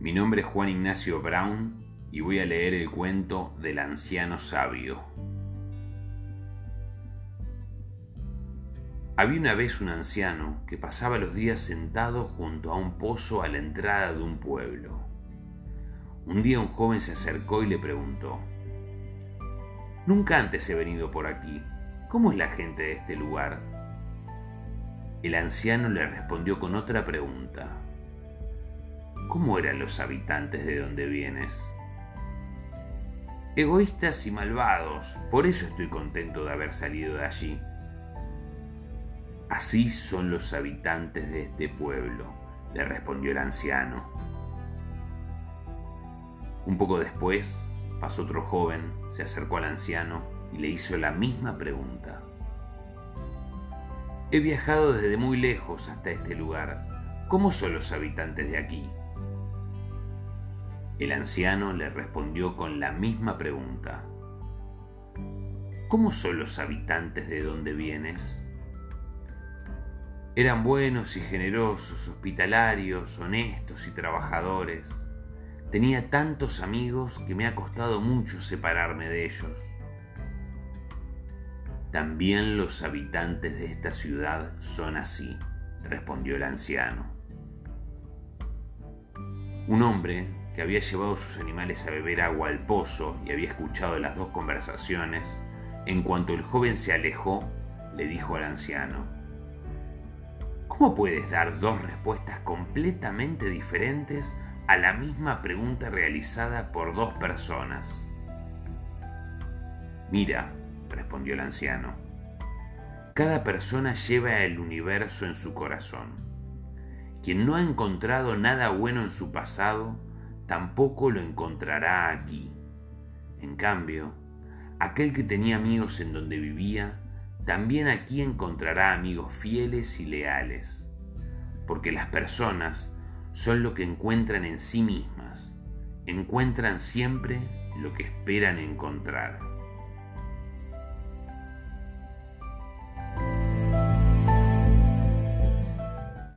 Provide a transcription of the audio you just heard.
Mi nombre es Juan Ignacio Brown y voy a leer el cuento del anciano sabio. Había una vez un anciano que pasaba los días sentado junto a un pozo a la entrada de un pueblo. Un día un joven se acercó y le preguntó, Nunca antes he venido por aquí. ¿Cómo es la gente de este lugar? El anciano le respondió con otra pregunta. ¿Cómo eran los habitantes de donde vienes? Egoístas y malvados, por eso estoy contento de haber salido de allí. Así son los habitantes de este pueblo, le respondió el anciano. Un poco después, pasó otro joven, se acercó al anciano y le hizo la misma pregunta. He viajado desde muy lejos hasta este lugar. ¿Cómo son los habitantes de aquí? El anciano le respondió con la misma pregunta. ¿Cómo son los habitantes de donde vienes? Eran buenos y generosos, hospitalarios, honestos y trabajadores. Tenía tantos amigos que me ha costado mucho separarme de ellos. También los habitantes de esta ciudad son así, respondió el anciano. Un hombre que había llevado sus animales a beber agua al pozo y había escuchado las dos conversaciones, en cuanto el joven se alejó, le dijo al anciano, ¿Cómo puedes dar dos respuestas completamente diferentes a la misma pregunta realizada por dos personas? Mira, respondió el anciano, cada persona lleva el universo en su corazón. Quien no ha encontrado nada bueno en su pasado, tampoco lo encontrará aquí. En cambio, aquel que tenía amigos en donde vivía, también aquí encontrará amigos fieles y leales, porque las personas son lo que encuentran en sí mismas, encuentran siempre lo que esperan encontrar.